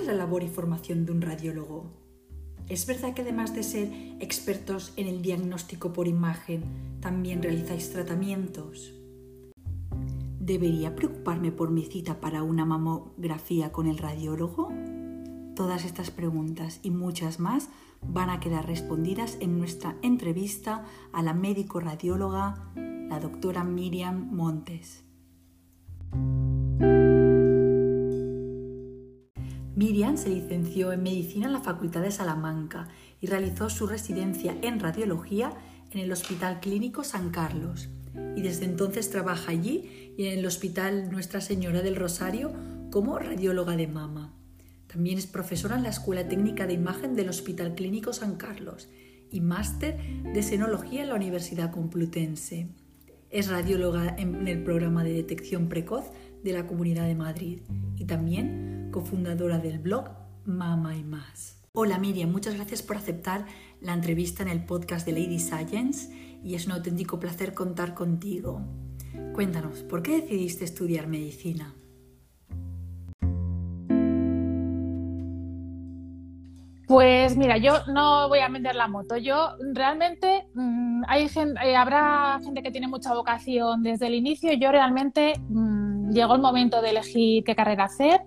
es la labor y formación de un radiólogo? ¿Es verdad que además de ser expertos en el diagnóstico por imagen, también realizáis tratamientos? ¿Debería preocuparme por mi cita para una mamografía con el radiólogo? Todas estas preguntas y muchas más van a quedar respondidas en nuestra entrevista a la médico radióloga, la doctora Miriam Montes. Miriam se licenció en medicina en la Facultad de Salamanca y realizó su residencia en radiología en el Hospital Clínico San Carlos. Y desde entonces trabaja allí y en el Hospital Nuestra Señora del Rosario como radióloga de mama. También es profesora en la Escuela Técnica de Imagen del Hospital Clínico San Carlos y máster de Senología en la Universidad Complutense. Es radióloga en el programa de detección precoz de la Comunidad de Madrid y también cofundadora del blog Mama y Más. Hola Miriam, muchas gracias por aceptar la entrevista en el podcast de Lady Science y es un auténtico placer contar contigo. Cuéntanos, ¿por qué decidiste estudiar medicina? Pues mira, yo no voy a vender la moto. Yo realmente mm, hay gente, eh, habrá gente que tiene mucha vocación desde el inicio. Yo realmente mm, llegó el momento de elegir qué carrera hacer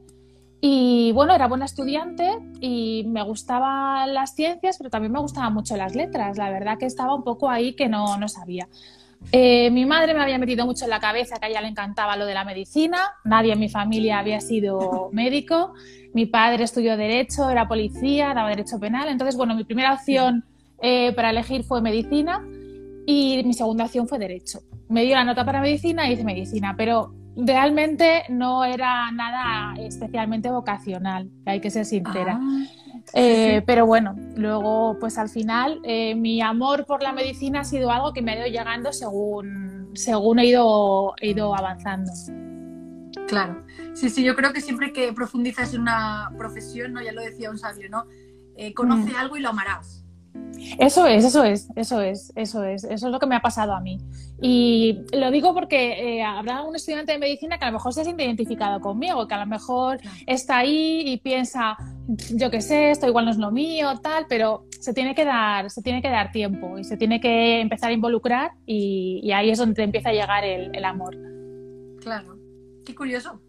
y bueno, era buena estudiante y me gustaban las ciencias, pero también me gustaban mucho las letras. La verdad que estaba un poco ahí que no, no sabía. Eh, mi madre me había metido mucho en la cabeza que a ella le encantaba lo de la medicina. Nadie en mi familia había sido médico. Mi padre estudió Derecho, era policía, daba Derecho Penal. Entonces, bueno, mi primera opción eh, para elegir fue medicina y mi segunda opción fue Derecho. Me dio la nota para medicina y hice medicina, pero realmente no era nada especialmente vocacional, hay que ser sincera. Ah, eh, pero bueno, luego pues al final eh, mi amor por la medicina ha sido algo que me ha ido llegando según, según he, ido, he ido avanzando. Claro, sí, sí, yo creo que siempre que profundizas en una profesión, ¿no? ya lo decía un sabio, ¿no? Eh, conoce mm. algo y lo amarás. Eso es, eso es, eso es, eso es, eso es lo que me ha pasado a mí. Y lo digo porque eh, habrá un estudiante de medicina que a lo mejor se siente identificado conmigo, que a lo mejor está ahí y piensa, yo qué sé, esto igual no es lo mío, tal, pero se tiene que dar, se tiene que dar tiempo y se tiene que empezar a involucrar y, ahí es donde empieza a llegar el, el amor. Claro, qué curioso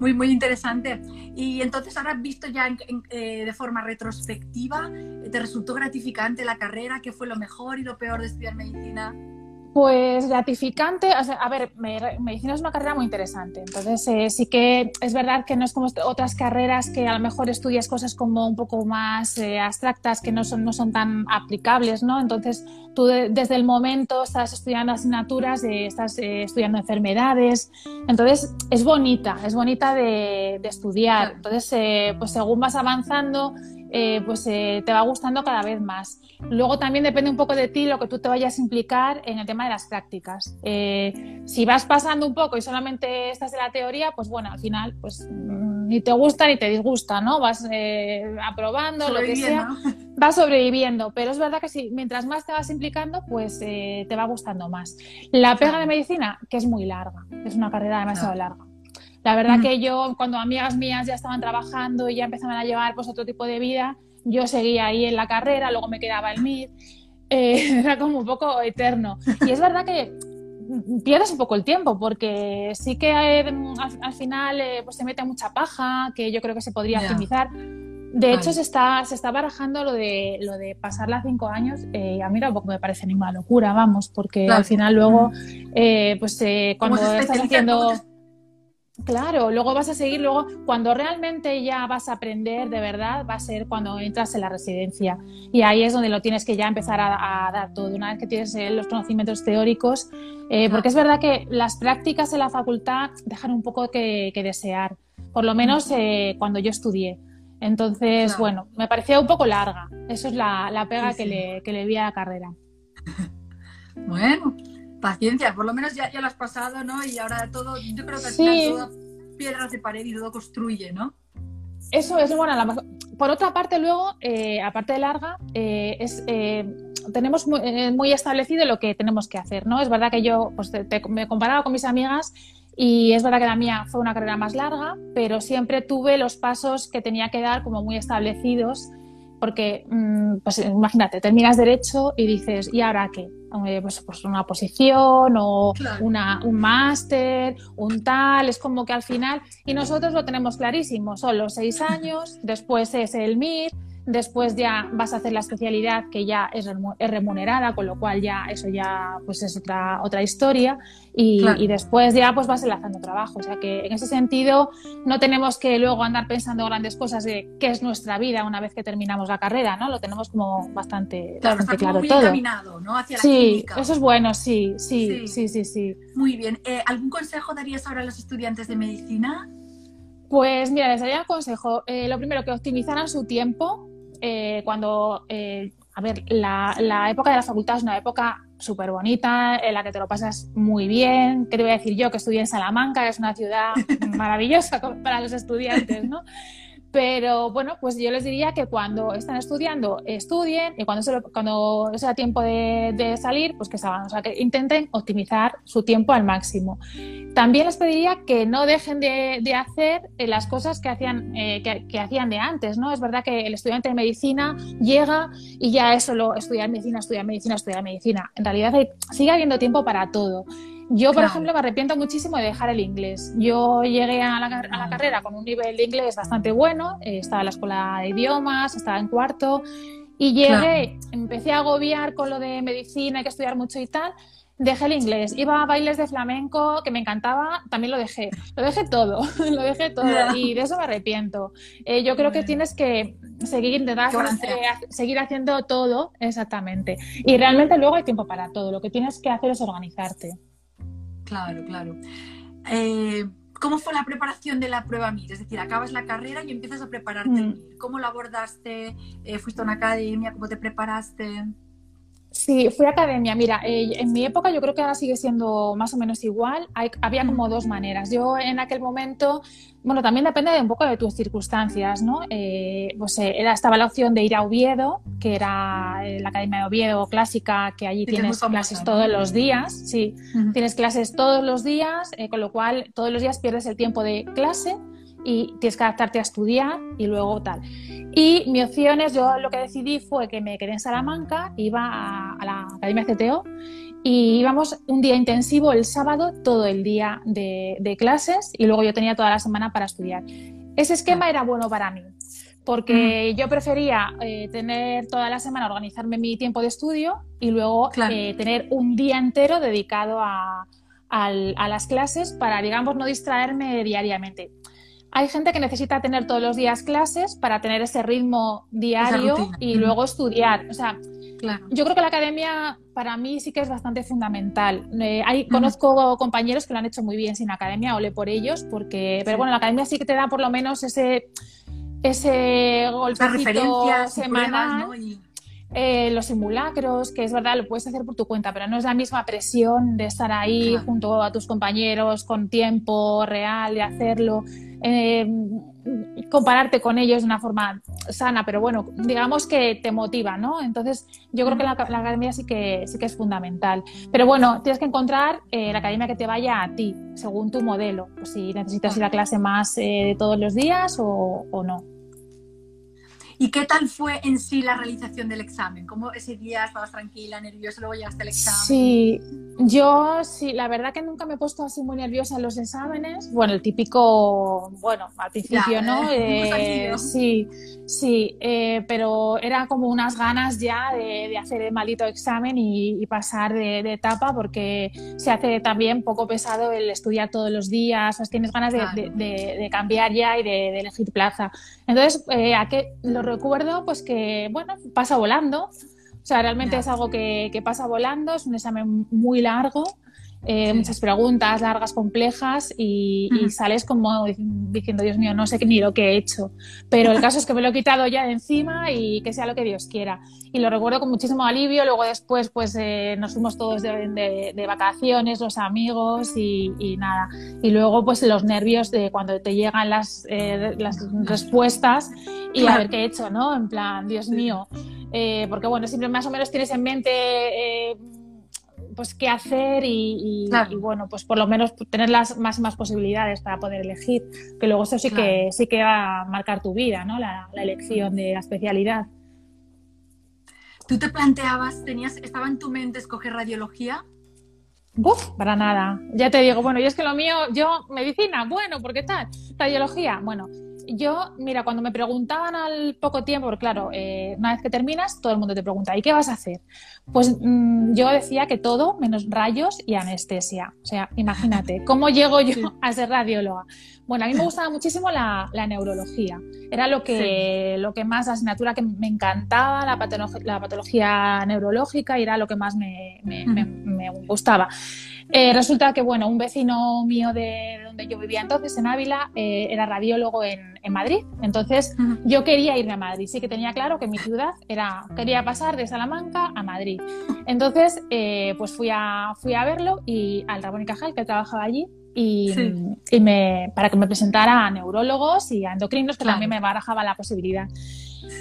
muy, muy interesante. Y entonces ahora visto ya eh, de forma retrospectiva, ¿te resultó gratificante la carrera? ¿Qué fue lo mejor y lo peor de estudiar medicina? Pues gratificante, a ver, medicina es una carrera muy interesante, entonces eh, sí que es verdad que no es como otras carreras que a lo mejor estudias cosas como un poco más eh, abstractas que no son, no son tan aplicables, ¿no? Entonces tú desde el momento estás estudiando asignaturas, estás eh, estudiando enfermedades, entonces es bonita, es bonita de, de estudiar, entonces pues según vas avanzando eh, pues eh, te va gustando cada vez más. Luego también depende un poco de ti lo que tú te vayas a implicar en el tema de las prácticas. Eh, si vas pasando un poco y solamente estás en la teoría, pues bueno, al final pues mm, ni te gusta ni te disgusta, ¿no? Vas aprobando, lo que sea, vas sobreviviendo. Pero es verdad que sí, mientras más te vas implicando, pues te va gustando más. La pega de medicina, que es muy larga, es una carrera demasiado larga. La verdad que yo, cuando amigas mías ya estaban trabajando y ya empezaban a llevar pues, otro tipo de vida, yo seguía ahí en la carrera, luego me quedaba el MIR, eh, era como un poco eterno. Y es verdad que pierdes un poco el tiempo, porque sí que eh, al, final eh, pues se mete mucha paja, que yo creo que se podría optimizar. De hecho, se está, se está barajando lo de, lo de pasarla cinco años. a mí tampoco me parece ninguna locura, vamos, porque al final luego, pues cuando estás haciendo... Claro, luego vas a seguir, luego cuando realmente ya vas a aprender de verdad va a ser cuando entras en la residencia. Y ahí es donde lo tienes que ya empezar a, dar todo, una vez que tienes eh, los conocimientos teóricos, eh, porque es verdad que las prácticas en la facultad dejan un poco que, desear, por lo menos eh, cuando yo estudié. Entonces, bueno, me parecía un poco larga, eso es la, pega Que, le, que le vi a la carrera. bueno, paciencia, por lo menos ya, ya lo has pasado, ¿no? Y ahora todo, yo creo que al final todo piedras de pared y todo construye, ¿no? Eso es, bueno, por otra parte luego, eh, aparte de larga, eh, es, eh, tenemos muy, establecido lo que tenemos que hacer, ¿no? Es verdad que yo pues, me comparaba con mis amigas Y es verdad que la mía fue una carrera más larga, pero siempre tuve los pasos que tenía que dar como muy establecidos, porque, mm, pues imagínate, terminas derecho y dices, ¿y ahora qué? Pues, pues, una posición o una, un máster, un tal, es como que al final, y nosotros lo tenemos clarísimo, son los seis años, después es el MIR, Después ya vas a hacer la especialidad que ya es remunerada, con lo cual ya eso ya pues es otra, otra historia. Y, y, después ya pues vas enlazando trabajo. O sea que en ese sentido no tenemos que luego andar pensando grandes cosas de qué es nuestra vida una vez que terminamos la carrera, ¿no? Lo tenemos como bastante claro, bastante claro muy todo. encaminado, ¿no? Hacia la sí, eso es bueno, sí, sí, sí, sí, sí. Muy bien. Eh, ¿Algún consejo darías ahora a los estudiantes de medicina? Pues mira, les daría un consejo. Eh, lo primero, que optimizaran su tiempo, eh, cuando, eh, a ver, la, época de la facultad es una época súper bonita, en la que te lo pasas muy bien. ¿Qué te voy a decir yo? Que estudié en Salamanca, que es una ciudad maravillosa para los estudiantes, ¿no? Pero bueno, pues yo les diría que cuando están estudiando, estudien y cuando, se cuando sea tiempo de, salir, pues que salgan. O sea, que intenten optimizar su tiempo al máximo. También les pediría que no dejen de, hacer eh, las cosas que hacían, eh, que, hacían de antes, ¿no? Es verdad que el estudiante de medicina llega y ya es solo estudiar medicina, estudiar medicina, estudiar medicina. En realidad sigue habiendo tiempo para todo. Yo, por ejemplo, me arrepiento muchísimo de dejar el inglés. Yo llegué a la, carrera con un nivel de inglés bastante bueno, eh, estaba en la escuela de idiomas, estaba en cuarto, y llegué, empecé a agobiar con lo de medicina, hay que estudiar mucho y tal. Dejé el inglés, iba a bailes de flamenco que me encantaba, también lo dejé. Lo dejé todo, lo dejé todo y de eso me arrepiento. Eh, yo creo que tienes que seguir intentando seguir haciendo todo exactamente. Y realmente luego hay tiempo para todo. Lo que tienes que hacer es organizarte. Claro, claro. Eh, ¿Cómo fue la preparación de la prueba MIR? Es decir, acabas la carrera y empiezas a prepararte mm. ¿Cómo lo abordaste? Eh, ¿Fuiste a una academia? ¿Cómo te preparaste? Sí, fui a academia. Mira, eh, en mi época yo creo que ahora sigue siendo más o menos igual. había como dos maneras. Yo en aquel momento, bueno, también depende de un poco de tus circunstancias, ¿no? Eh, pues eh, era, estaba la opción de ir a Oviedo, que era la Academia de Oviedo clásica, que allí tienes clases todos los días. Sí, tienes clases todos los días, con lo cual todos los días pierdes el tiempo de clase y tienes que adaptarte a estudiar y luego tal. Y mi opción es, yo lo que decidí fue que me quedé en Salamanca, iba a, Academia CTO y íbamos un día intensivo el sábado, todo el día de, clases y luego yo tenía toda la semana para estudiar. Ese esquema era bueno para mí porque yo prefería eh, tener toda la semana, organizarme mi tiempo de estudio y luego eh, tener un día entero dedicado a, a las clases para, digamos, no distraerme diariamente. Hay gente que necesita tener todos los días clases para tener ese ritmo diario y luego estudiar. O sea, yo creo que la academia para mí sí que es bastante fundamental. Eh, hay, Conozco compañeros que lo han hecho muy bien sin academia, ole por ellos, porque, pero bueno, la academia sí que te da por lo menos ese, ese golpecito semanal. Eh, los simulacros, que es verdad, lo puedes hacer por tu cuenta, pero no es la misma presión de estar ahí junto a tus compañeros con tiempo real de hacerlo. Eh, compararte con ellos de una forma sana, pero bueno, digamos que te motiva, ¿no? Entonces, yo creo que la, academia sí que, sí que es fundamental. Pero bueno, tienes que encontrar eh, la academia que te vaya a ti, según tu modelo, pues si necesitas ir a clase más de todos los días o, o no. ¿Y qué tal fue en sí la realización del examen? ¿Cómo ese día estabas tranquila, nerviosa, luego llegaste al examen? Sí, yo sí, la verdad que nunca me he puesto así muy nerviosa en los exámenes. Bueno, el típico, bueno, al principio, ¿no? Eh, sí, sí, eh, pero era como unas ganas ya de, hacer el maldito examen y, pasar de, etapa porque se hace también poco pesado el estudiar todos los días, tienes ganas de, cambiar ya y de, elegir plaza. Entonces, eh, ¿a qué lo recuerdo pues que, bueno, pasa volando. O sea, realmente es algo que, que, pasa volando, es un examen muy largo eh, muchas preguntas largas, complejas y, sales como diciendo, Dios mío, no sé ni lo que he hecho. Pero el caso es que me lo he quitado ya de encima y que sea lo que Dios quiera. Y lo recuerdo con muchísimo alivio. Luego después pues eh, nos fuimos todos de, vacaciones, los amigos y, nada. Y luego pues los nervios de cuando te llegan las, eh, las respuestas y a ver qué he hecho, ¿no? En plan, Dios mío. porque bueno, siempre más o menos tienes en mente pues qué hacer y, bueno, pues por lo menos tener las máximas posibilidades para poder elegir, que luego eso sí que sí que va a marcar tu vida, ¿no? La, elección de la especialidad. ¿Tú te planteabas, tenías, estaba en tu mente escoger radiología? Uf, para nada. Ya te digo, bueno, y es que lo mío, yo, medicina, bueno, ¿por qué tal? Radiología, bueno, yo, mira, cuando me preguntaban al poco tiempo, porque claro, eh, una vez que terminas, todo el mundo te pregunta, ¿y qué vas a hacer? Pues mm, yo decía que todo menos rayos y anestesia. O sea, imagínate, ¿cómo llego yo a ser radióloga? Bueno, a mí me gustaba muchísimo la, neurología. Era lo que, lo que más, la asignatura que me encantaba, la, la patología neurológica, y era lo que más me, me gustaba. Eh, resulta que, bueno, un vecino mío de donde yo vivía entonces, en Ávila, eh, era radiólogo en, Madrid. Entonces, yo quería irme a Madrid. Sí que tenía claro que mi ciudad era, quería pasar de Salamanca a Madrid. Entonces, eh, pues fui a, fui a verlo y al Ramón y Cajal, que trabajaba allí, y, me, para que me presentara a neurólogos y a endocrinos, que también me barajaba la posibilidad.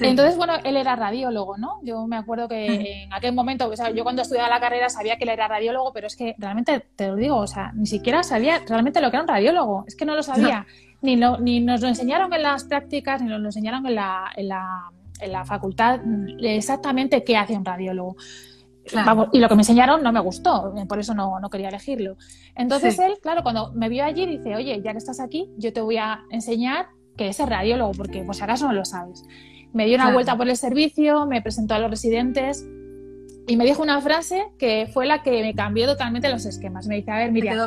Entonces, bueno, él era radiólogo, ¿no? Yo me acuerdo que en aquel momento, o sea, yo cuando estudiaba la carrera sabía que él era radiólogo, pero es que realmente, te lo digo, o sea, ni siquiera sabía realmente lo que era un radiólogo, es que no lo sabía. Ni, ni nos lo enseñaron en las prácticas, ni nos lo enseñaron en la, en la, en la facultad exactamente qué hace un radiólogo. y lo que me enseñaron no me gustó, por eso no, no quería elegirlo. Entonces él, claro, cuando me vio allí, dice, oye, ya que estás aquí, yo te voy a enseñar que es el radiólogo, porque pues acaso no lo sabes. Me dio una vuelta por el servicio, me presentó a los residentes y me dijo una frase que fue la que me cambió totalmente los esquemas. Me dice, a ver, Miriam,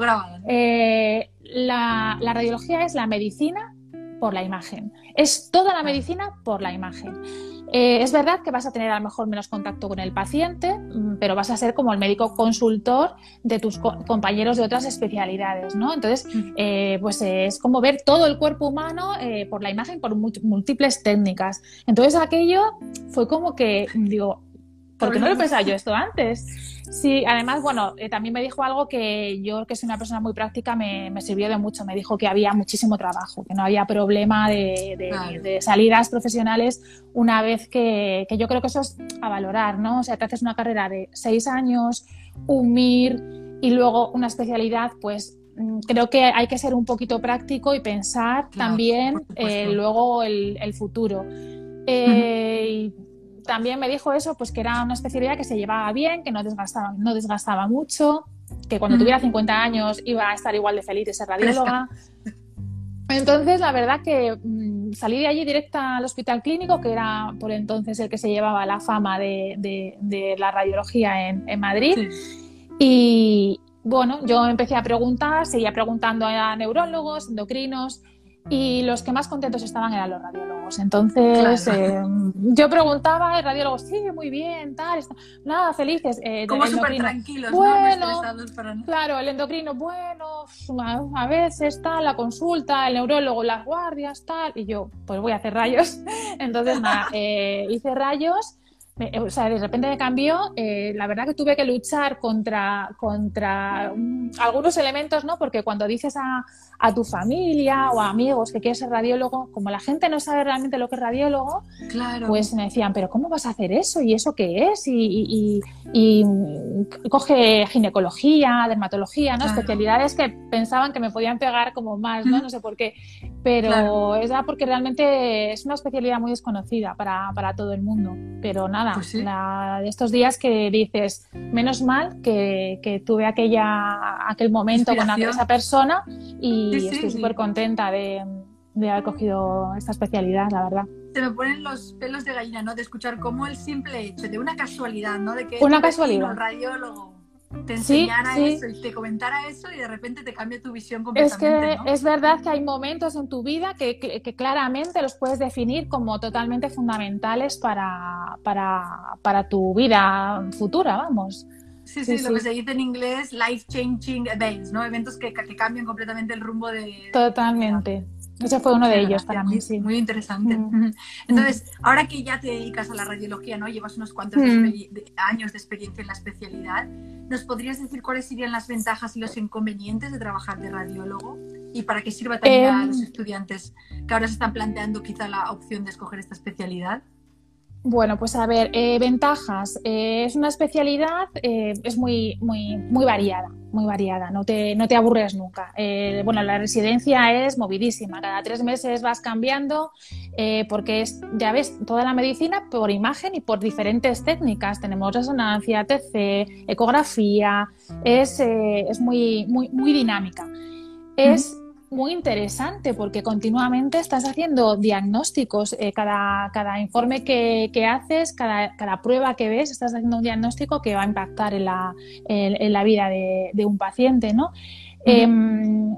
eh, la, la radiología es la medicina por la imagen. Es toda la medicina por la imagen. Eh, es verdad que vas a tener a lo mejor menos contacto con el paciente, mm, pero vas a ser como el médico consultor de tus compañeros de otras especialidades, ¿no? Entonces, eh, pues es como ver todo el cuerpo humano eh, por la imagen, por múltiples técnicas. Entonces, aquello fue como que, digo, ¿por qué no lo pensaba yo esto antes? Sí, además, bueno, eh, también me dijo algo que yo, que soy una persona muy práctica, me, sirvió de mucho. Me dijo que había muchísimo trabajo, que no había problema de, salidas profesionales una vez que, que, yo creo que eso es a valorar, ¿no? O sea, te haces una carrera de seis años, un MIR y luego una especialidad, pues mm, creo que hay que ser un poquito práctico y pensar también eh, luego el, futuro. Eh, también me dijo eso, pues que era una especialidad que se llevaba bien, que no desgastaba, no desgastaba mucho, que cuando tuviera 50 años iba a estar igual de feliz de ser radióloga. Entonces, la verdad que mm, salí de allí directa al hospital clínico, que era por entonces el que se llevaba la fama de, la radiología en, en Madrid. Y bueno, yo empecé a preguntar, seguía preguntando a neurólogos, endocrinos, y los que más contentos estaban eran los radiólogos. Entonces, eh, yo preguntaba, el radiólogo, sí, muy bien, tal, nada, felices. Eh, Como súper tranquilos, bueno, Claro, el endocrino, bueno, a veces tal, la consulta, el neurólogo, las guardias, tal, y yo, pues voy a hacer rayos. Entonces, nada, eh, hice rayos o sea, de repente me cambió. Eh, la verdad que tuve que luchar contra, contra algunos elementos, ¿no? Porque cuando dices a, a, tu familia o a amigos que quieres ser radiólogo, como la gente no sabe realmente lo que es radiólogo, claro. pues me decían, pero ¿cómo vas a hacer eso? ¿Y eso qué es? Y, y, coge ginecología, dermatología, ¿no? Especialidades que pensaban que me podían pegar como más, ¿no? No sé por qué. Pero es porque realmente es una especialidad muy desconocida para, para todo el mundo. Pero nada, pues de estos días que dices, menos mal que, que tuve aquella, aquel momento con esa persona y estoy súper contenta de, de, haber cogido esta especialidad, la verdad. Se me ponen los pelos de gallina, ¿no? De escuchar cómo el simple hecho de una casualidad, ¿no? De que una casualidad. Un radiólogo te enseñara eso y te comentara eso y de repente te cambia tu visión completamente. Es que es verdad que hay momentos en tu vida que, que, claramente los puedes definir como totalmente fundamentales para, para, para tu vida futura, vamos. Sí, sí, lo que se dice en inglés, life changing events, ¿no? Eventos que, que cambian completamente el rumbo de... Totalmente. Ese fue uno de ellos para mí, sí. Muy interesante. Mm. Entonces, ahora que ya te dedicas a la radiología, ¿no? Llevas unos cuantos mm. años de experiencia en la especialidad, ¿nos podrías decir cuáles serían las ventajas y los inconvenientes de trabajar de radiólogo? ¿Y para qué sirva también a los em. estudiantes que ahora se están planteando quizá la opción de escoger esta especialidad? Bueno, pues a ver, eh, ventajas. Eh, es una especialidad, eh, es muy, muy, muy variada, muy variada, no te, no te aburres nunca. bueno, la residencia es movidísima, cada tres meses vas cambiando porque es, ya ves, toda la medicina por imagen y por diferentes técnicas. Tenemos resonancia, TC, ecografía, es, es muy, muy, muy dinámica. Es muy interesante porque continuamente estás haciendo diagnósticos. Eh, cada, cada, informe que, que haces, cada, cada, prueba que ves, estás haciendo un diagnóstico que va a impactar en la, en, la vida de, de, un paciente. ¿no? Em,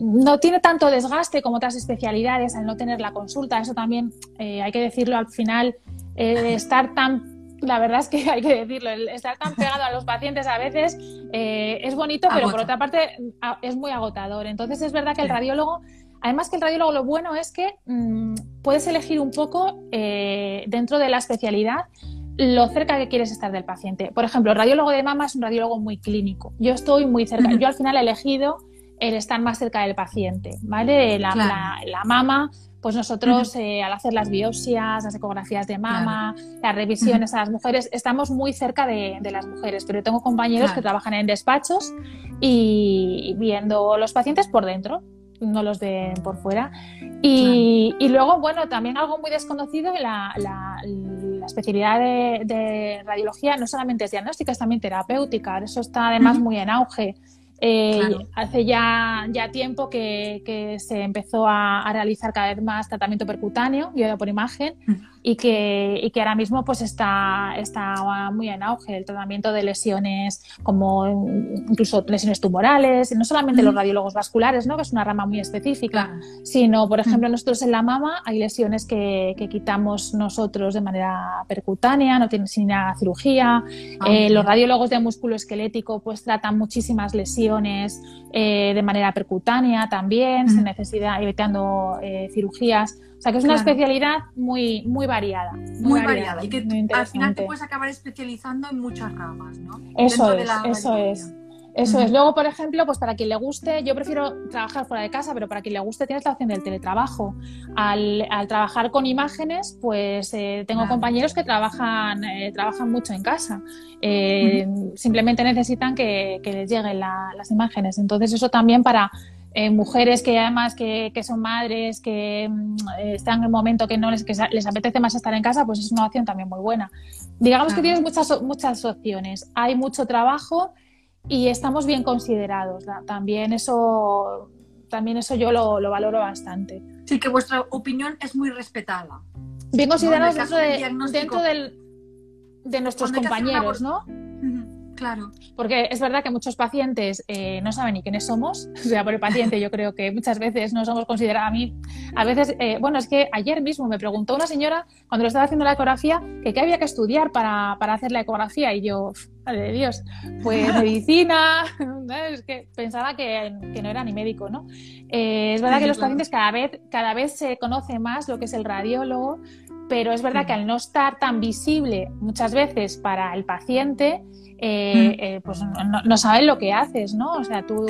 no tiene tanto desgaste como otras especialidades al no tener la consulta. Eso también eh, hay que decirlo al final. Eh, estar tan la verdad es que hay que decirlo, estar tan pegado a los pacientes a veces eh, es bonito, pero por otra parte es muy agotador. Entonces es verdad que el radiólogo, además que el radiólogo lo bueno es que mm, puedes elegir un poco eh, dentro de la especialidad lo cerca que quieres estar del paciente. Por ejemplo, el radiólogo de mama es un radiólogo muy clínico. Yo estoy muy cerca, yo al final he elegido el estar más cerca del paciente, ¿vale? La, la mama pues nosotros eh, al hacer las biopsias, las ecografías de mama, las revisiones a las mujeres, estamos muy cerca de, las mujeres, pero tengo compañeros que trabajan en despachos y viendo los pacientes por dentro, no los ven por fuera. Y, luego, bueno, también algo muy desconocido, la, la, especialidad de, radiología no solamente es diagnóstica, es también terapéutica, eso está además muy en auge. Eh, hace ya, ya tiempo que, que se empezó a, a, realizar cada vez más tratamiento percutáneo, guiado por imagen, y que, y que ahora mismo pues está, está muy en auge el tratamiento de lesiones como incluso lesiones tumorales, no solamente los radiólogos vasculares, ¿no? que es una rama muy específica, sino, por ejemplo, nosotros en la mama hay lesiones que, que quitamos nosotros de manera percutánea, no tienen sin cirugía. Ah, eh, los radiólogos de músculo esquelético pues tratan muchísimas lesiones eh, de manera percutánea también, sin necesidad, evitando eh, cirugías. O sea que es una especialidad muy, muy variada. Muy, variada, y que al final te puedes acabar especializando en muchas ramas, ¿no? Eso es, eso es. Eso es. Luego, por ejemplo, pues para quien le guste, yo prefiero trabajar fuera de casa, pero para quien le guste tienes la opción del teletrabajo. Al, trabajar con imágenes, pues eh, tengo compañeros que trabajan, eh, trabajan mucho en casa. Eh, simplemente necesitan que, les lleguen las imágenes. Entonces, eso también para eh, mujeres que además que, son madres, que mm, están en el momento que no les, les apetece más estar en casa, pues es una opción también muy buena. Digamos que tienes muchas, muchas opciones. Hay mucho trabajo y estamos bien considerados. También eso, también eso yo lo, valoro bastante. Sí, que vuestra opinión es muy respetada. Bien considerados dentro, de, de nuestros compañeros, ¿no? Claro. Porque es verdad que muchos pacientes eh, no saben ni quiénes somos. O sea, por el paciente yo creo que muchas veces no somos considerados a mí. A veces, eh, bueno, es que ayer mismo me preguntó una señora cuando le estaba haciendo la ecografía que qué había que estudiar para, para hacer la ecografía y yo, madre de Dios, pues medicina, es que pensaba que, que, no era ni médico, ¿no? Eh, es verdad que los pacientes cada vez, cada vez se conoce más lo que es el radiólogo, pero es verdad que al no estar tan visible muchas veces para el paciente, eh, eh, pues no, sabes lo que haces, ¿no? O sea, tú,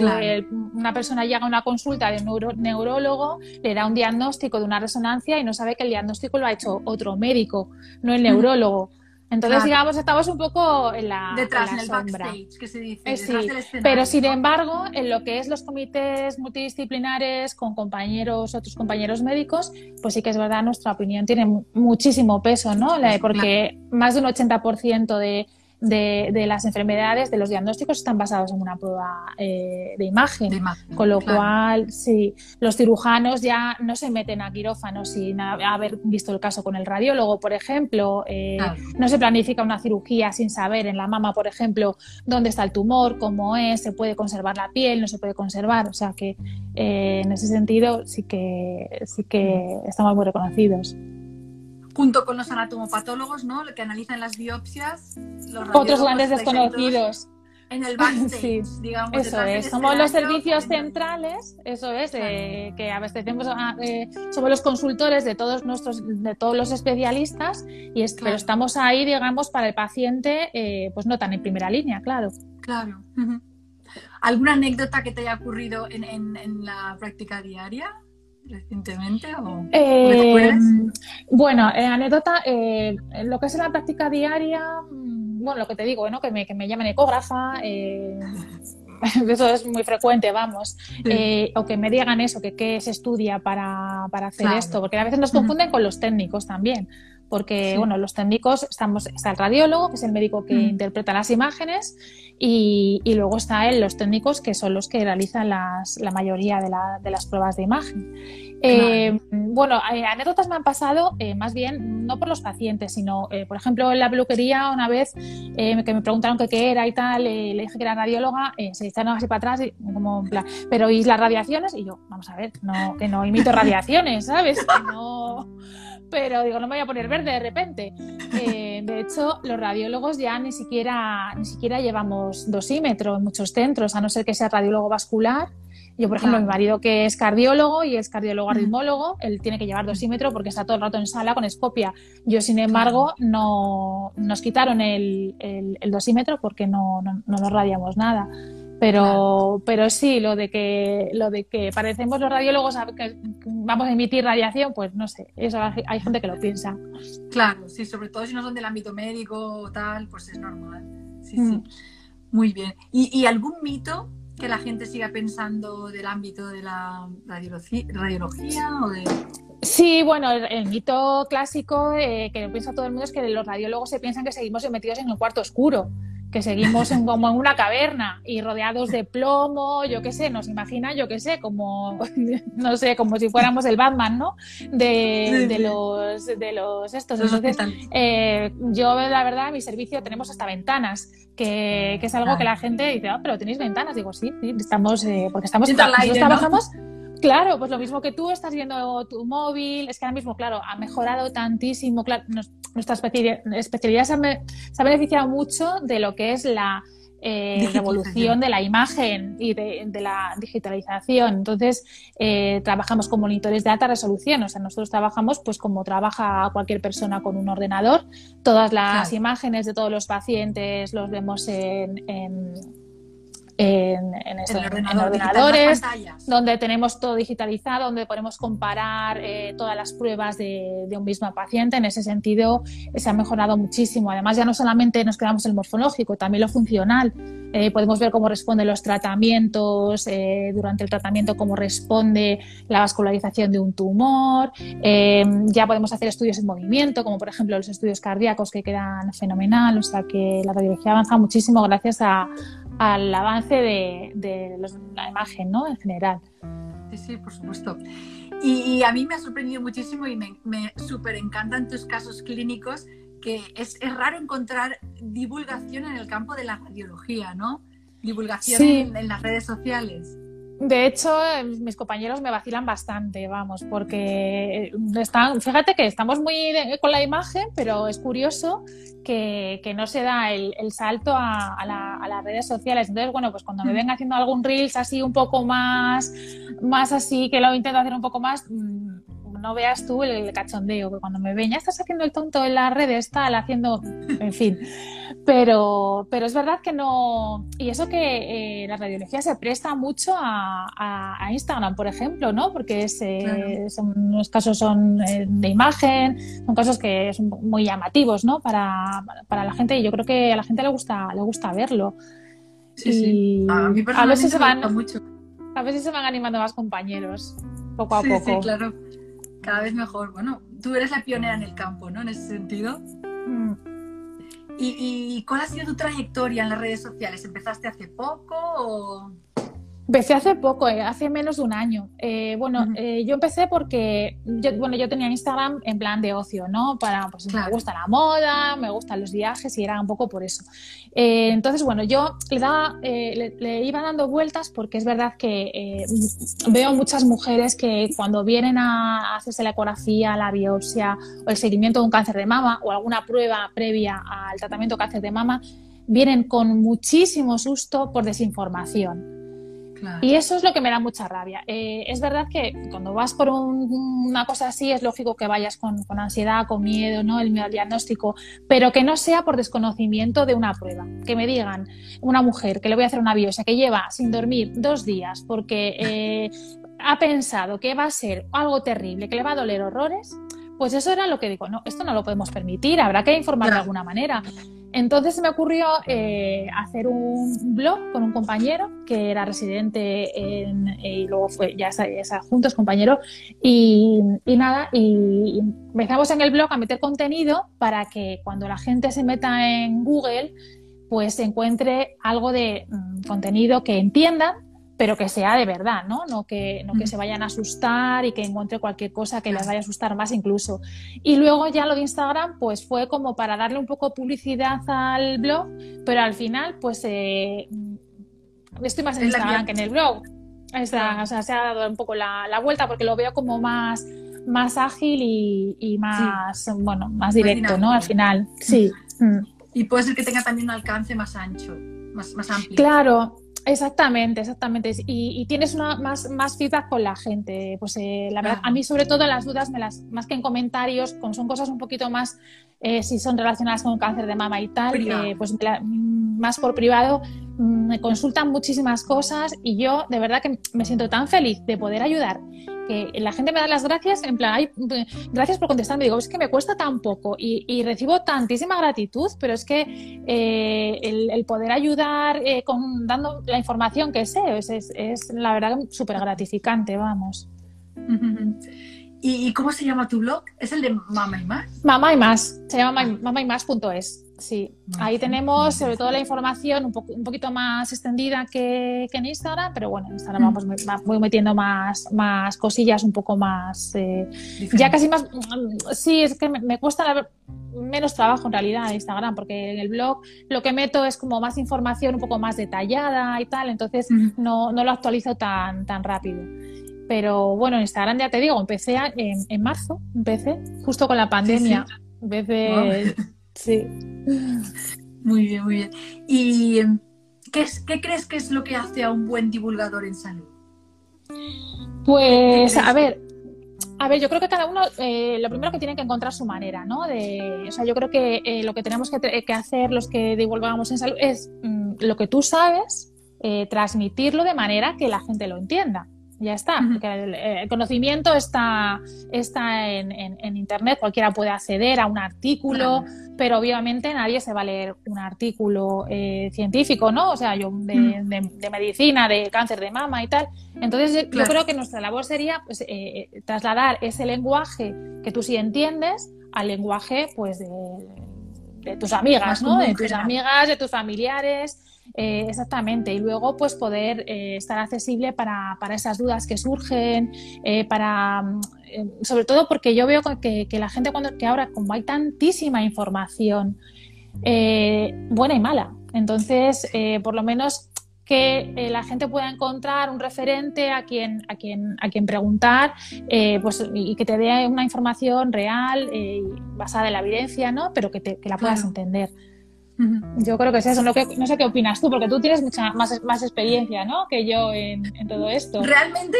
una persona llega a una consulta de un neurólogo, le da un diagnóstico de una resonancia y no sabe que el diagnóstico lo ha hecho otro médico, no el neurólogo. Entonces, digamos, estamos un poco en la, Detrás, en el backstage, que se dice. Eh, pero, sin embargo, en lo que es los comités multidisciplinares con compañeros, otros compañeros médicos, pues sí que es verdad, nuestra opinión tiene muchísimo peso, ¿no? Porque más de un 80% de de, las enfermedades, de los diagnósticos, están basados en una prueba eh, de, imagen, Con lo cual, sí, los cirujanos ya no se meten a quirófanos sin haber visto el caso con el radiólogo, por ejemplo. Eh, no se planifica una cirugía sin saber en la mama, por ejemplo, dónde está el tumor, cómo es, se puede conservar la piel, no se puede conservar. O sea que eh, en ese sentido sí que, sí que estamos muy reconocidos junto con los anatomopatólogos, ¿no? Que analizan las biopsias. Los Otros grandes desconocidos. En el backstage, digamos. Eso es, somos los servicios centrales, eso es, eh, que abastecemos, eh, somos los consultores de todos nuestros, de todos los especialistas, y pero estamos ahí, digamos, para el paciente, eh, pues no tan en primera línea, claro. Claro. ¿Alguna anécdota que te haya ocurrido en, en la práctica diaria? Recientemente? O, eh, bueno, anécdota, lo que es la práctica diaria, mm, bueno, lo que te digo, ¿no? que, me, que me llamen ecógrafa, eso es muy frecuente, vamos, o que me digan eso, que qué se estudia para, hacer esto, porque a veces nos confunden con los técnicos también porque bueno, los técnicos estamos, está el radiólogo, que es el médico que mm. interpreta las imágenes, y, luego está él, los técnicos, que son los que realizan las, la mayoría de, de, las pruebas de imagen. Eh, bueno, eh, anécdotas me han pasado eh, más bien no por los pacientes, sino, por ejemplo, en la peluquería una vez que me preguntaron qué era y tal, le dije que era radióloga, se echaron así para atrás, y, como, pero ¿y las radiaciones? Y yo, vamos a ver, no, que no imito radiaciones, ¿sabes? Que no pero digo, no me voy a poner verde de repente. Eh, de hecho, los radiólogos ya ni siquiera, ni siquiera llevamos dosímetro en muchos centros, a no ser que sea radiólogo vascular. Yo, por ejemplo, mi marido que es cardiólogo y es cardiólogo arritmólogo, él tiene que llevar dosímetro porque está todo el rato en sala con escopia. Yo, sin embargo, no nos quitaron el, el, dosímetro porque no, no, no nos radiamos nada. Pero, pero sí, lo de que lo de que parecemos los radiólogos que vamos a emitir radiación, pues no sé, eso hay gente que lo piensa. Claro, sí, sobre todo si no son del ámbito médico o tal, pues es normal. Sí, sí. Mm. Muy bien. ¿Y, algún mito que la gente siga pensando del ámbito de la radiología, o de... Sí, bueno, el, mito clásico eh, que piensa todo el mundo es que los radiólogos se piensan que seguimos metidos en un cuarto oscuro que seguimos en, como en una caverna y rodeados de plomo, yo qué sé, nos imagina, yo qué sé, como, no sé, como si fuéramos el Batman, ¿no? De, de los, de los estos. Entonces, eh, yo, la verdad, en mi servicio tenemos hasta ventanas, que, que es algo que la gente dice, ah, pero tenéis ventanas. Digo, sí, sí estamos, eh, porque estamos, nosotros trabajamos... Claro, pues lo mismo que tú estás viendo tu móvil, es que ahora mismo, claro, ha mejorado tantísimo, claro, nuestra especialidad se ha, beneficiado mucho de lo que es la eh, revolución de la imagen y de, la digitalización. Entonces, eh, trabajamos con monitores de alta resolución, o sea, nosotros trabajamos pues como trabaja cualquier persona con un ordenador. Todas las imágenes de todos los pacientes los vemos en en, en, ordenadores, donde tenemos todo digitalizado, donde podemos comparar eh, todas las pruebas de, un mismo paciente. En ese sentido, se ha mejorado muchísimo. Además, ya no solamente nos quedamos en el morfológico, también lo funcional. Eh, podemos ver cómo responden los tratamientos, eh, durante el tratamiento cómo responde la vascularización de un tumor. ya podemos hacer estudios en movimiento, como por ejemplo los estudios cardíacos que quedan fenomenal. O sea que la radiología avanza muchísimo gracias a al avance de, la imagen, ¿no? En general. Sí, sí, por supuesto. Y, a mí me ha sorprendido muchísimo y me, me súper encantan tus casos clínicos, que es, raro encontrar divulgación en el campo de la radiología, ¿no? Divulgación en, las redes sociales. De hecho, mis compañeros me vacilan bastante, vamos, porque están, fíjate que estamos muy con la imagen, pero es curioso que, no se da el, salto a, las redes sociales. Entonces, bueno, pues cuando me mm. ven haciendo algún reels así un poco más, más así, que lo intento hacer un poco más, mm, no veas tú el, cachondeo, que cuando me ven, ya estás haciendo el tonto en las redes, tal, haciendo, en fin. Pero, pero es verdad que no. Y eso que eh, la radiología se presta mucho a, Instagram, por ejemplo, ¿no? Porque es, eh, son, los casos son eh, de imagen, son casos que son muy llamativos, ¿no? Para, para, la gente, y yo creo que a la gente le gusta, le gusta verlo. Sí, sí. A mí a veces se van, mucho. A veces se van animando más compañeros, poco a poco. Sí, claro cada vez mejor. Bueno, tú eres la pionera en el campo, ¿no? En ese sentido. Mm. ¿Y, cuál ha sido tu trayectoria en las redes sociales? ¿Empezaste hace poco o...? Empecé hace poco, eh, hace menos de un año. Eh, bueno, eh, yo empecé porque yo, bueno, yo tenía Instagram en plan de ocio, ¿no? Para, pues me gusta la moda, me gustan los viajes y era un poco por eso. entonces, bueno, yo le, daba, le, iba dando vueltas porque es verdad que veo muchas mujeres que cuando vienen a hacerse la ecografía, la biopsia o el seguimiento de un cáncer de mama o alguna prueba previa al tratamiento de cáncer de mama, vienen con muchísimo susto por desinformación. Y eso es lo que me da mucha rabia. Eh, es verdad que cuando vas por una cosa así es lógico que vayas con, ansiedad, con miedo, ¿no? el miedo al diagnóstico, pero que no sea por desconocimiento de una prueba. Que me digan una mujer que le voy a hacer una biopsia que lleva sin dormir dos días porque eh, ha pensado que va a ser algo terrible, que le va a doler horrores, pues eso era lo que digo, no, esto no lo podemos permitir, habrá que informar de alguna manera. Entonces se me ocurrió eh, hacer un blog con un compañero que era residente en, y luego fue ya, ya juntos compañero. Y, y, nada y empezamos en el blog a meter contenido para que cuando la gente se meta en Google pues encuentre algo de mm, contenido que entiendan pero que sea de verdad, ¿no? No que, no que se vayan a asustar y que encuentre cualquier cosa que les vaya a asustar más incluso. Y luego ya lo de Instagram, pues fue como para darle un poco publicidad al blog, pero al final, pues eh, estoy más en Instagram que en el blog. o sea, se ha dado un poco la, vuelta porque lo veo como más, más ágil y, más, bueno, más directo, ¿no? Al final, sí. Mm. Y puede ser que tenga también un alcance más ancho, más, más amplio. Claro, Exactamente, exactamente. Y, tienes una, más, más feedback con la gente. Pues eh, la verdad, a mí sobre todo las dudas, me las, más que en comentarios, son cosas un poquito más, eh, si son relacionadas con cáncer de mama y tal, eh, pues más por privado, mm, me consultan muchísimas cosas y yo de verdad que me siento tan feliz de poder ayudar que la gente me da las gracias, en plan, gracias por contestarme, digo, es que me cuesta tan poco y, recibo tantísima gratitud, pero es que eh, el, poder ayudar eh, con, dando la información que sé es, es, la verdad súper gratificante, vamos. ¿Y, cómo se llama tu blog? ¿Es el de Mama y Más? Mama y Más, se llama mamaymas.es. Sí, ahí tenemos sobre todo la información un, un poquito más extendida que, en Instagram, pero bueno, en Instagram vamos voy metiendo más, más cosillas un poco más, eh, ya casi más, sí, es que me, cuesta menos trabajo en realidad en Instagram, porque en el blog lo que meto es como más información un poco más detallada y tal, entonces no, no, lo actualizo tan, tan rápido. Pero bueno, en Instagram ya te digo, empecé en, marzo, empecé justo con la pandemia. Empecé, Sí. Muy bien, muy bien. ¿Y em, qué, qué crees que es lo que hace a un buen divulgador en salud? Pues, a ver, a ver, yo creo que cada uno, eh, lo primero que tiene que encontrar su manera, ¿no? De, o sea, yo creo que eh, lo que tenemos que, hacer los que divulgamos en salud es mm, lo que tú sabes, eh, transmitirlo de manera que la gente lo entienda ya está. el, conocimiento está, está en, Internet, cualquiera puede acceder a un artículo, pero obviamente nadie se va a leer un artículo eh, científico, ¿no? O sea, yo de, medicina, de cáncer de mama y tal. Entonces, yo creo que nuestra labor sería pues, eh, trasladar ese lenguaje que tú sí entiendes al lenguaje pues de, tus amigas, ¿no? De tus amigas, de tus familiares. Eh, exactamente, y luego pues poder eh, estar accesible para, esas dudas que surgen, eh, para sobre todo porque yo veo que, la gente cuando que ahora como hay tantísima información buena y mala, entonces por lo menos que la gente pueda encontrar un referente a quien, a quien, a quien preguntar pues, y que te dé una información real, basada en la evidencia, ¿no? pero que, te, que la puedas entender. Yo creo que es eso. No, no, sé qué opinas tú, porque tú tienes mucha más, más experiencia ¿no? que yo en, todo esto. Realmente,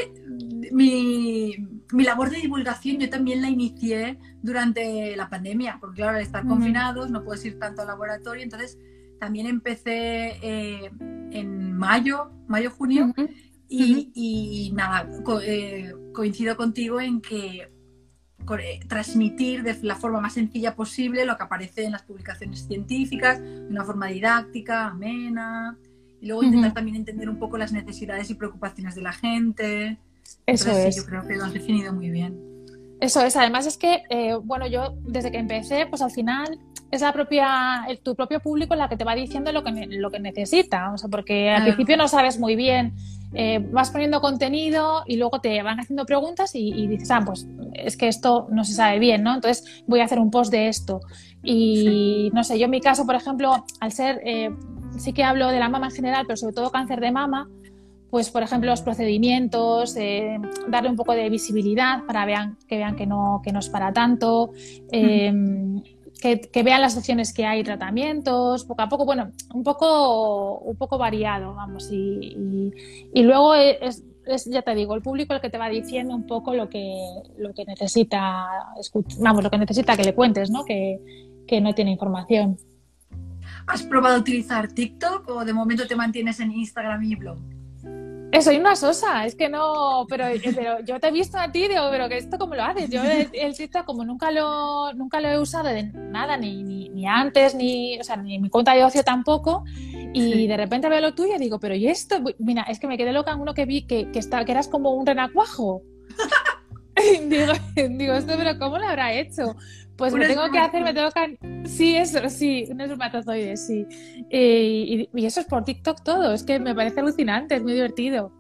mi, mi, labor de divulgación yo también la inicié durante la pandemia, porque claro, al estar confinados no puedes ir tanto al laboratorio, entonces también empecé eh, en mayo, mayo-junio, y, y, nada, eh, coincido contigo en que eh, transmitir de la forma más sencilla posible lo que aparece en las publicaciones científicas, de una forma didáctica, amena, y luego intentar también entender un poco las necesidades y preocupaciones de la gente. Eso es. yo creo que lo has definido muy bien. Eso es, además es que, eh, bueno, yo desde que empecé, pues al final es la propia, tu propio público la que te va diciendo lo que, lo que necesita, o sea, porque al principio no sabes muy bien eh, vas poniendo contenido y luego te van haciendo preguntas y, dices, ah, pues es que esto no se sabe bien, ¿no? Entonces voy a hacer un post de esto. Y no sé, yo en mi caso, por ejemplo, al ser, eh, sí que hablo de la mama en general, pero sobre todo cáncer de mama, pues por ejemplo los procedimientos, eh, darle un poco de visibilidad para vean, que vean que no, que no es para tanto que, vean las opciones que hay, tratamientos, poco a poco, bueno, un poco, un poco variado, vamos, y, y, luego es, ya te digo, el público el que te va diciendo un poco lo que, lo que necesita, vamos, lo que necesita que le cuentes, ¿no? Que, que no tiene información. ¿Has probado utilizar TikTok o de momento te mantienes en Instagram y blog? Soy una sosa, es que no, pero, pero yo te he visto a ti, digo, pero que esto cómo lo haces. Yo el, el TikTok como nunca lo, nunca lo he usado de nada, ni, ni, antes, ni, o sea, ni mi cuenta de ocio tampoco, y de repente veo lo tuyo y digo, pero ¿y esto? Mira, es que me quedé loca en uno que vi que, que, está, que eras como un renacuajo. digo, digo, esto, pero ¿cómo lo habrá hecho? Pues me tengo que hacer, me tengo que... Sí, eso, sí, un espermatozoide, sí. Eh, y, eso es por TikTok todo, es que me parece alucinante, es muy divertido.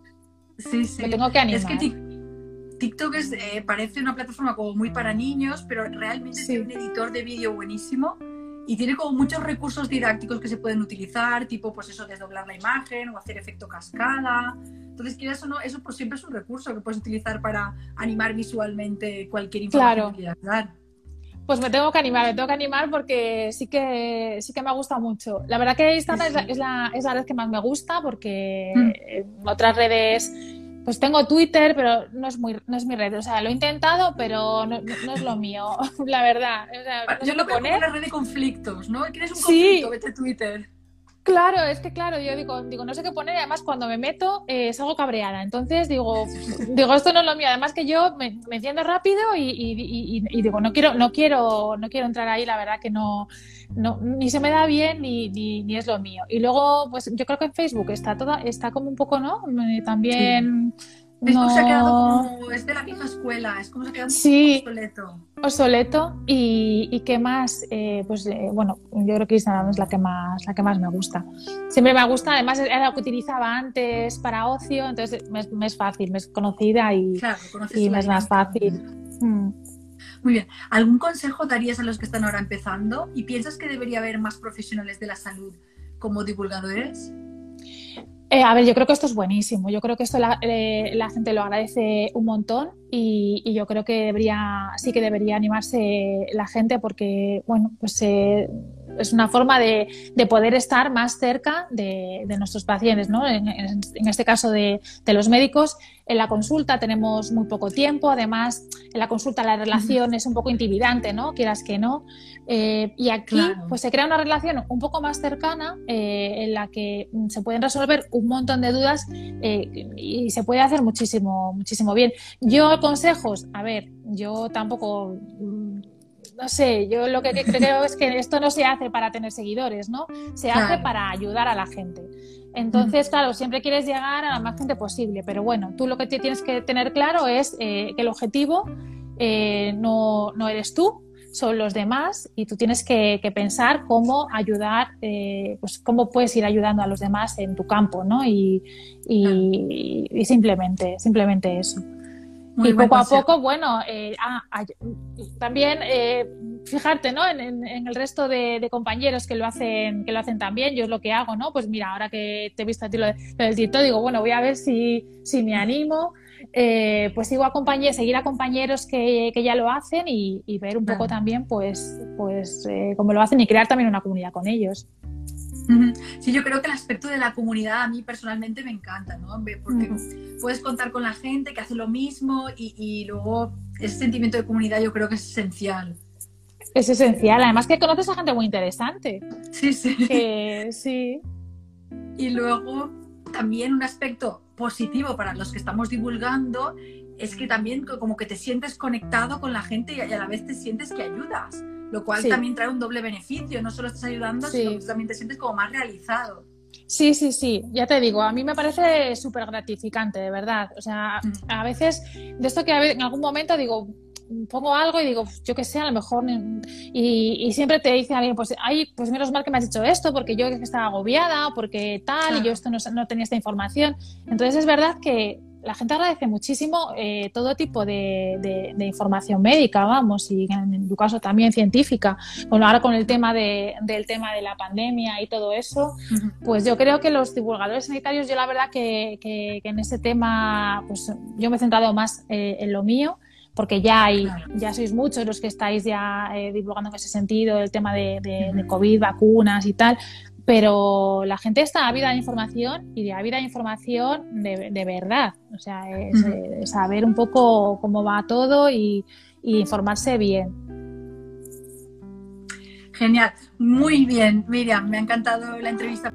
Sí, sí. Me tengo que animar. Es que TikTok es, eh, parece una plataforma como muy para niños, pero realmente es un editor de vídeo buenísimo y tiene como muchos recursos didácticos que se pueden utilizar, tipo pues eso, desdoblar la imagen o hacer efecto cascada. Entonces, quieras o no, eso pues siempre es un recurso que puedes utilizar para animar visualmente cualquier información que quieras dar. Pues me tengo que animar, me tengo que animar porque sí que sí que me gusta mucho. La verdad que Instagram es, la, es, la, red que más me gusta porque mm. otras redes, pues tengo Twitter, pero no es muy no es mi red. O sea, lo he intentado, pero no, no es lo mío, la verdad. O sea, Yo lo veo como una red de conflictos, ¿no? ¿Quieres un conflicto? Vete Twitter. Claro, es que claro, yo digo, digo, no sé qué poner, además cuando me meto eh, salgo cabreada, entonces digo, digo, esto no es lo mío, además que yo me, enciendo rápido y, digo, no quiero, no quiero, no quiero entrar ahí, la verdad que no, no ni se me da bien ni, ni, es lo mío. Y luego, pues yo creo que en Facebook está toda, está como un poco, ¿no? También Facebook no... se ha quedado como, es de la vieja escuela, es como se ha quedado sí, obsoleto. Obsoleto y, y qué más, eh, pues eh, bueno, yo creo que Instagram es la que más, la que más me gusta. Siempre me gusta, además era lo que utilizaba antes para ocio, entonces me, me es fácil, me es conocida y, claro, y me es más fácil. Mm. Muy bien, ¿algún consejo darías a los que están ahora empezando y piensas que debería haber más profesionales de la salud como divulgadores? Eh, a ver, yo creo que esto es buenísimo. Yo creo que esto la, eh, gente lo agradece un montón y, yo creo que debería, sí que debería animarse la gente porque, bueno, pues eh, es una forma de, poder estar más cerca de, nuestros pacientes, ¿no? En, este caso de, los médicos. En la consulta tenemos muy poco tiempo, además en la consulta la relación es un poco intimidante, ¿no? Quieras que no. Eh, y aquí pues se crea una relación un poco más cercana eh, en la que se pueden resolver un montón de dudas eh, y se puede hacer muchísimo, muchísimo bien. Yo consejos, a ver, yo tampoco no sé, yo lo que creo es que esto no se hace para tener seguidores, ¿no? Se hace para ayudar a la gente. Entonces, claro, siempre quieres llegar a la más gente posible, pero bueno, tú lo que tienes que tener claro es eh, que el objetivo eh, no, eres tú, son los demás y tú tienes que, pensar cómo ayudar, eh, pues cómo puedes ir ayudando a los demás en tu campo, ¿no? Y, y simplemente, simplemente eso y poco a poco, bueno, eh, ah, también eh, fijarte, ¿no? En, el resto de, compañeros que lo hacen, que lo hacen también. Yo es lo que hago, ¿no? Pues mira, ahora que te he visto a ti lo, del TikTok, digo, bueno, voy a ver si, si me animo. Eh, pues sigo a compañeros, seguir a compañeros que, que ya lo hacen y, ver un poco también, pues, pues cómo lo hacen y crear también una comunidad con ellos. Sí, yo creo que el aspecto de la comunidad a mí personalmente me encanta, ¿no? Porque puedes contar con la gente que hace lo mismo y, luego ese sentimiento de comunidad yo creo que es esencial. Es esencial, además que conoces a gente muy interesante. Sí, sí. sí. Y luego también un aspecto positivo para los que estamos divulgando es que también como que te sientes conectado con la gente y a la vez te sientes que ayudas lo cual también trae un doble beneficio, no solo estás ayudando, sino que también te sientes como más realizado. Sí, sí, sí, ya te digo, a mí me parece súper gratificante, de verdad. O sea, mm. a veces, de esto que en algún momento digo, pongo algo y digo, yo qué sé, a lo mejor, y, siempre te dice alguien, pues, ay, pues menos mal que me has dicho esto, porque yo estaba agobiada, porque tal, y yo esto no, no, tenía esta información. Entonces es verdad que la gente agradece muchísimo eh, todo tipo de, información médica, vamos, y en, tu caso también científica. Bueno, ahora con el tema de, del tema de la pandemia y todo eso, pues yo creo que los divulgadores sanitarios, yo la verdad que, en ese tema, pues yo me he centrado más eh, en lo mío porque ya hay, ya sois muchos los que estáis ya eh, divulgando en ese sentido el tema de, de, COVID, vacunas y tal, pero la gente está ávida de información y de ávida de información de, de verdad, o sea, es, eh, saber un poco cómo va todo y, y, informarse bien. Genial, muy bien, Miriam, me ha encantado la entrevista.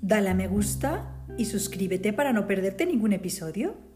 Dale a me gusta y suscríbete para no perderte ningún episodio.